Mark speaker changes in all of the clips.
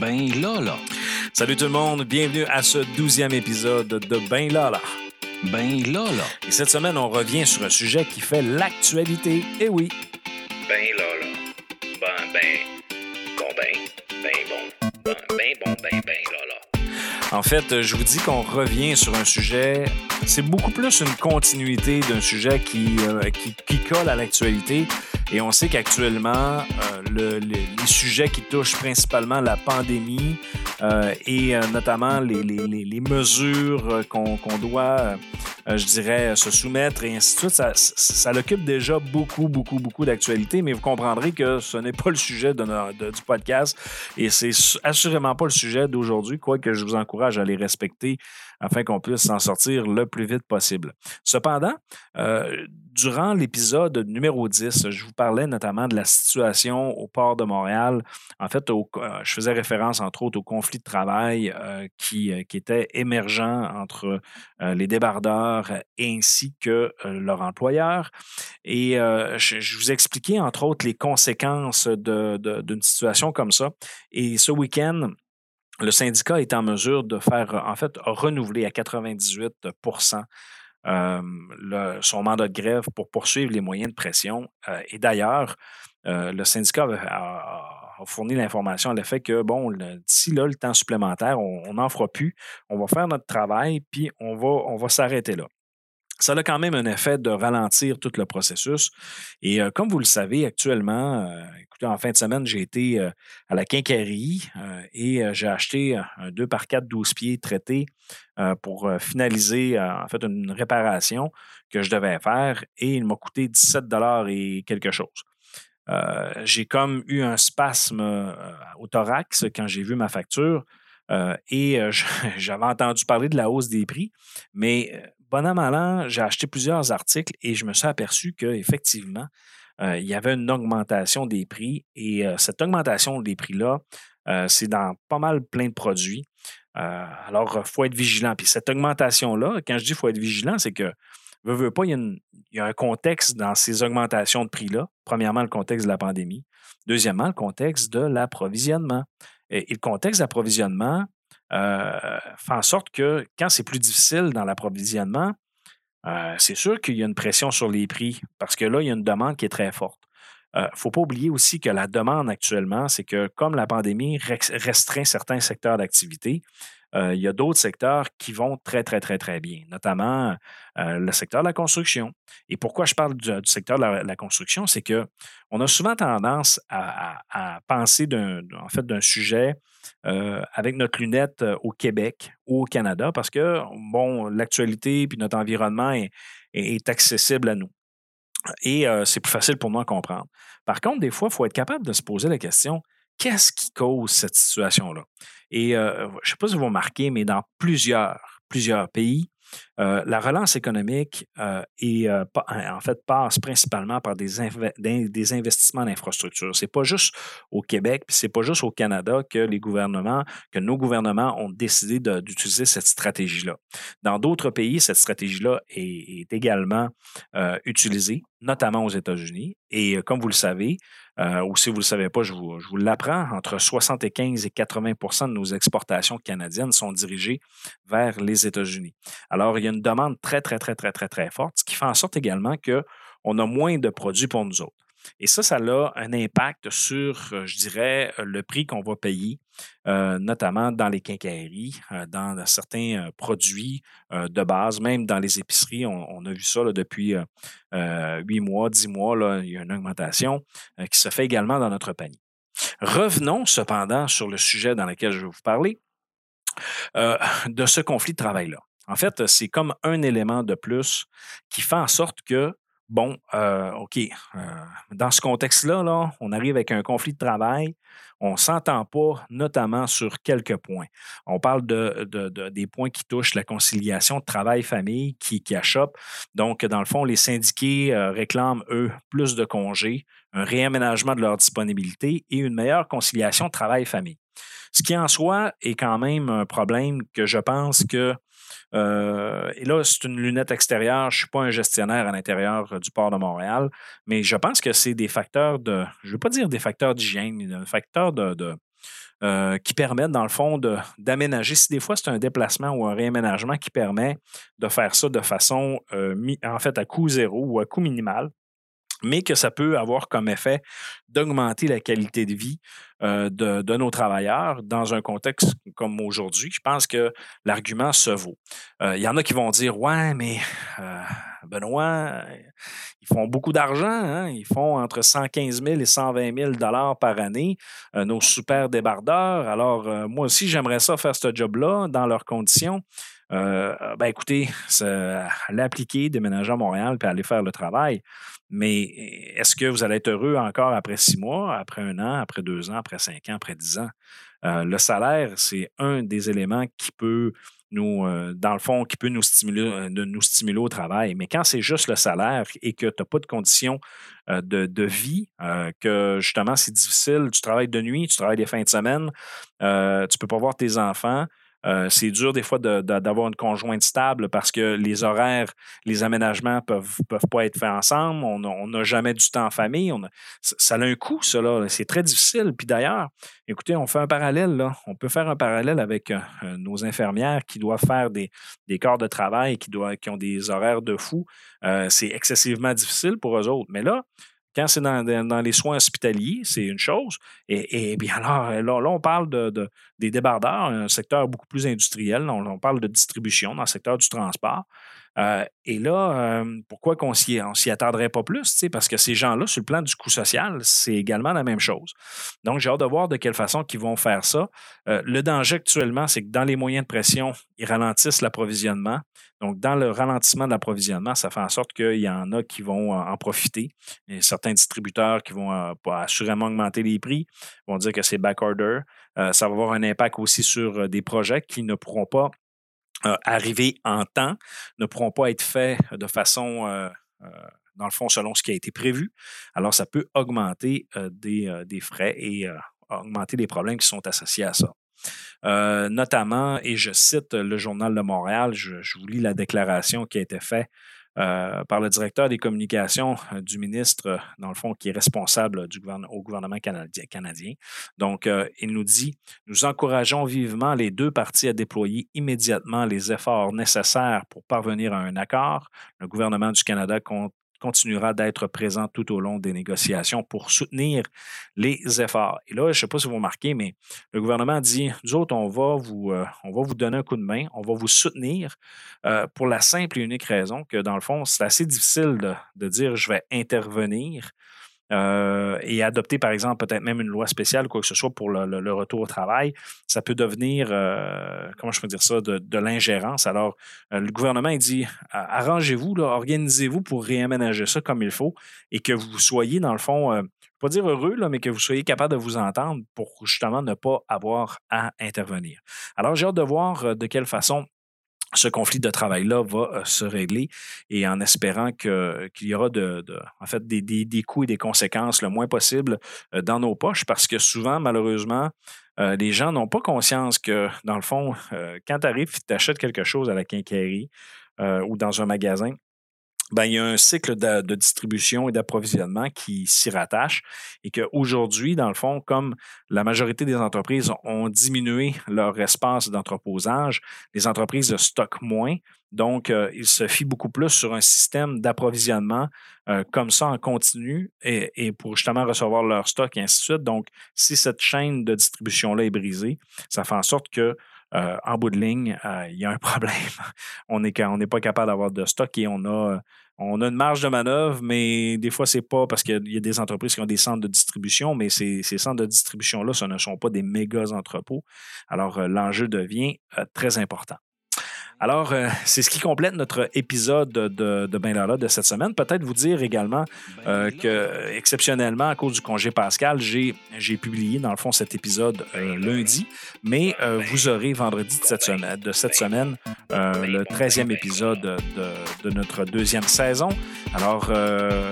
Speaker 1: Ben là, là.
Speaker 2: Salut tout le monde, bienvenue à ce douzième épisode de Ben là, là.
Speaker 1: Ben là, là.
Speaker 2: Et cette semaine, on revient sur un sujet qui fait l'actualité. Et oui,
Speaker 3: Ben là là. Ben ben. Bon ben. Ben bon. Ben ben bon ben ben là là.
Speaker 2: en fait, je vous dis qu'on revient sur un sujet. C'est beaucoup plus une continuité d'un sujet qui, euh, qui, qui colle à l'actualité. Et on sait qu'actuellement, euh, le- le- les sujets qui touchent principalement la pandémie euh, et euh, notamment les, les- les- les mesures qu'on doit, je dirais, se soumettre et ainsi de suite, ça, ça, l'occupe déjà beaucoup, beaucoup, beaucoup d'actualité. Mais vous comprendrez que ce n'est pas le sujet de no- de- du podcast et c'est su- assurément pas le sujet d'aujourd'hui, quoique je vous encourage à les respecter afin qu'on puisse s'en sortir le plus vite possible. Cependant, euh, durant l'épisode numéro 10, je vous parlais notamment de la situation au port de Montréal. En fait, euh, je faisais référence entre autres au conflit de travail euh, qui, était émergent entre les débardeurs ainsi que leur employeur. Et je, vous expliquais entre autres les conséquences d'une situation comme ça. Et ce week-end, le syndicat est en mesure de faire, en fait, renouveler à 98 euh, le- son mandat de grève pour poursuivre les moyens de pression. Euh, et d'ailleurs, euh, le syndicat a, fourni l'information à l'effet que, bon, d'ici là, le temps supplémentaire, on n'en fera plus. On va faire notre travail, puis on va, on va s'arrêter là. Ça a quand même un effet de ralentir tout le processus. Et euh, comme vous le savez, actuellement, euh, écoutez, en fin de semaine, j'ai été euh, à la quincaillerie et j'ai acheté un 2 par 4 12 pieds traité pour finaliser en fait une réparation que je devais faire et il m'a coûté 17 et quelque chose. J'ai comme eu un spasme au thorax quand j'ai vu ma facture et j'avais entendu parler de la hausse des prix, mais euh, bon an, j'ai acheté plusieurs articles et je me suis aperçu qu'effectivement, euh, il y avait une augmentation des prix et euh, cette augmentation des prix-là, euh, c'est dans pas mal plein de produits. Alors, il faut être vigilant. Puis cette augmentation-là, quand je dis faut être vigilant, c'est que, veux, veux pas, il y, a un contexte dans ces augmentations de prix-là. Premièrement, le contexte de la pandémie. Deuxièmement, le contexte de l'approvisionnement. Et le contexte d'approvisionnement euh, fait en sorte que quand c'est plus difficile dans l'approvisionnement, euh, c'est sûr qu'il y a une pression sur les prix parce que là, il y a une demande qui est très forte. Il ne faut pas oublier aussi que la demande actuellement, c'est que comme la pandémie restreint certains secteurs d'activité, euh, il y a d'autres secteurs qui vont très, très, très, très bien, notamment euh, le secteur de la construction. Et pourquoi je parle du, secteur de la, construction, c'est que on a souvent tendance à, penser d'un, en fait, sujet euh, avec notre lunette euh, au Québec ou au Canada parce que, bon, l'actualité puis notre environnement est, accessible à nous. Et euh, c'est plus facile pour nous à comprendre. Par contre, des fois, il faut être capable de se poser la question qu'est-ce qui cause cette situation-là? Et je ne sais pas si vous remarquez, mais dans plusieurs, pays, la relance économique euh, est, euh, en fait passe principalement par des, d'in- des investissements d'infrastructures. C'est pas juste au Québec, puis c'est pas juste au Canada que les gouvernements, que nos gouvernements ont décidé d'utiliser cette stratégie-là. Dans d'autres pays, cette stratégie-là est, également euh, utilisée, notamment aux États-Unis. Et euh, comme vous le savez, euh, ou si vous ne le savez pas, je vous, je vous l'apprends, entre 75 et 80% de nos exportations canadiennes sont dirigées vers les États-Unis. Alors, y a une demande très, très, très, très, très, très forte, ce qui fait en sorte également qu'on a moins de produits pour nous autres. Et ça, ça a un impact sur, euh, je dirais, euh, le prix qu'on va payer, euh, notamment dans les quincailleries, dans certains produits de base, même dans les épiceries. On, a vu ça depuis huit mois, dix mois, il y a une augmentation qui se fait également dans notre panier. Revenons cependant sur le sujet dans lequel je vais vous parler, de ce conflit de travail-là. En fait, c'est comme un élément de plus qui fait en sorte que, bon, euh, OK, euh, dans ce contexte-là, là, on arrive avec un conflit de travail, on ne s'entend pas, notamment sur quelques points. On parle de, de- de- des points qui touchent la conciliation travail-famille qui, qui achoppe. Donc, dans le fond, les syndiqués euh, réclament, eux, plus de congés, un réaménagement de leur disponibilité et une meilleure conciliation travail-famille. Ce qui en soi est quand même un problème que je pense que, euh, et là, c'est une lunette extérieure, je ne suis pas un gestionnaire à l'intérieur euh, du port de Montréal, mais je pense que c'est des facteurs de, je ne veux pas dire des facteurs d'hygiène, mais des facteurs de, euh, qui permettent, dans le fond, d'aménager. Si des fois, c'est un déplacement ou un réaménagement qui permet de faire ça de façon, en fait, à coût zéro ou à coût minimal, mais que ça peut avoir comme effet d'augmenter la qualité de vie euh, de, nos travailleurs dans un contexte comme aujourd'hui. Je pense que l'argument se vaut. Euh, Il y en a qui vont dire Ouais, mais euh, Benoît, ils font beaucoup d'argent. hein. Ils font entre 115 000 et 120 000 dollars par année, nos super débardeurs. Alors, moi aussi, j'aimerais ça faire ce job-là dans leurs conditions. Euh, ben écoutez, ça- allez appliquer, déménager à Montréal puis aller faire le travail. Mais est-ce que vous allez être heureux encore après six mois, après un an, après deux ans, après cinq ans, après dix ans? Euh, le salaire, c'est un des éléments qui peut nous, euh, dans le fond, qui peut nous stimuler, nous stimuler au travail. Mais quand c'est juste le salaire et que tu n'as pas de conditions de, de vie, que justement c'est difficile, tu travailles de nuit, tu travailles les fins de semaine, tu ne peux pas voir tes enfants. Euh, c'est dur des fois d'avoir une conjointe stable parce que les horaires, les aménagements peuvent, peuvent pas être faits ensemble. On n'a jamais du temps en famille. On a- ça a un coût, là. C'est très difficile. Puis d'ailleurs, écoutez, on fait un parallèle. Là. On peut faire un parallèle avec euh, euh, nos infirmières qui doivent faire des, des corps de travail, qui, doivent, qui ont des horaires de fou. C'est excessivement difficile pour eux autres. Mais là, quand c'est dans, les soins hospitaliers, c'est une chose. Et, et bien alors, là, on parle de, de- des débardeurs, un secteur beaucoup plus industriel. On, on parle de distribution dans le secteur du transport. Euh, et là, euh, pourquoi qu'on s'y, on s'y attendrait pas plus? Parce que ces gens-là, sur le plan du coût social, c'est également la même chose. Donc, j'ai hâte de voir de quelle façon ils vont faire ça. Euh, le danger actuellement, c'est que dans les moyens de pression, ils ralentissent l'approvisionnement. Donc, dans le ralentissement de l'approvisionnement, ça fait en sorte qu'il y en a qui vont en profiter. Y a certains distributeurs qui vont euh, assurément augmenter les prix, vont dire que c'est backorder. Euh, ça va avoir un impact aussi sur euh, des projets qui ne pourront pas euh, arriver en temps, ne pourront pas être faits de façon, dans le fond, selon ce qui a été prévu. Alors, ça peut augmenter des, frais et augmenter les problèmes qui sont associés à ça. Notamment, et je cite le Journal de Montréal, je, je vous lis la déclaration qui a été faite euh, par le directeur des communications euh, du ministre, euh, dans le fond, qui est responsable au gouvernement canadien. Donc, il nous dit Nous encourageons vivement les deux parties à déployer immédiatement les efforts nécessaires pour parvenir à un accord. Le gouvernement du Canada compte continuera d'être présent tout au long des négociations pour soutenir les efforts. Et là, je ne sais pas si vous remarquez, mais le gouvernement dit, nous autres, on va vous, euh, vous donner un coup de main, on va vous soutenir euh, pour la simple et unique raison que, dans le fond, c'est assez difficile de dire je vais intervenir euh, et adopter, par exemple, peut-être même une loi spéciale quoi que ce soit pour le, retour au travail, ça peut devenir, euh, comment je peux dire ça, de, l'ingérence. Alors, euh, le gouvernement il dit arrangez-vous, organisez-vous pour réaménager ça comme il faut et que vous soyez, dans le fond, pas dire heureux, là, mais que vous soyez capable de vous entendre pour justement ne pas avoir à intervenir. Alors, j'ai hâte de voir de quelle façon ce conflit de travail-là va euh, se régler et en espérant qu'il y aura de, en fait des, des- des coûts et des conséquences le moins possible euh, dans nos poches parce que souvent, malheureusement, euh, les gens n'ont pas conscience que, dans le fond, quand tu arrives tu achètes quelque chose à la quincaillerie ou dans un magasin, ben, il y a un cycle de, distribution et d'approvisionnement qui s'y rattache et qu'aujourd'hui, dans le fond, comme la majorité des entreprises ont diminué leur espace d'entreposage, les entreprises stockent moins. Donc, euh, ils se fient beaucoup plus sur un système d'approvisionnement euh, comme ça en continu et, pour justement recevoir leur stock et ainsi de suite. Donc, si cette chaîne de distribution-là est brisée, ça fait en sorte que euh, en bout de ligne, il y a un problème. on n'est on n'est pas capable d'avoir de stock et on a, on a une marge de manœuvre, mais des fois, c'est pas parce qu'il y a des entreprises qui ont des centres de distribution, mais ces, centres de distribution-là, ce ne sont pas des méga entrepôts. Alors, euh, l'enjeu devient euh, très important. Alors, euh, c'est ce qui complète notre épisode de, de Ben Lala de cette semaine. Peut-être vous dire également euh, que, exceptionnellement, à cause du congé pascal, j'ai j'ai publié, dans le fond, cet épisode euh, lundi, mais euh, vous aurez vendredi de cette semaine, de cette semaine le 13e épisode de, de notre deuxième saison. Alors,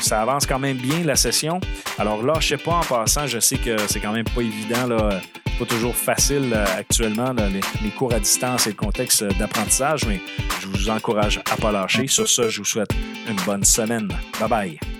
Speaker 2: ça avance quand même bien, la session. Alors là, je sais pas, en passant, je sais que c'est quand même pas évident, là, pas toujours facile euh, actuellement, là, les, cours à distance et le contexte d'apprentissage, mais je vous encourage à pas lâcher. Sur ça, je vous souhaite une bonne semaine. Bye bye.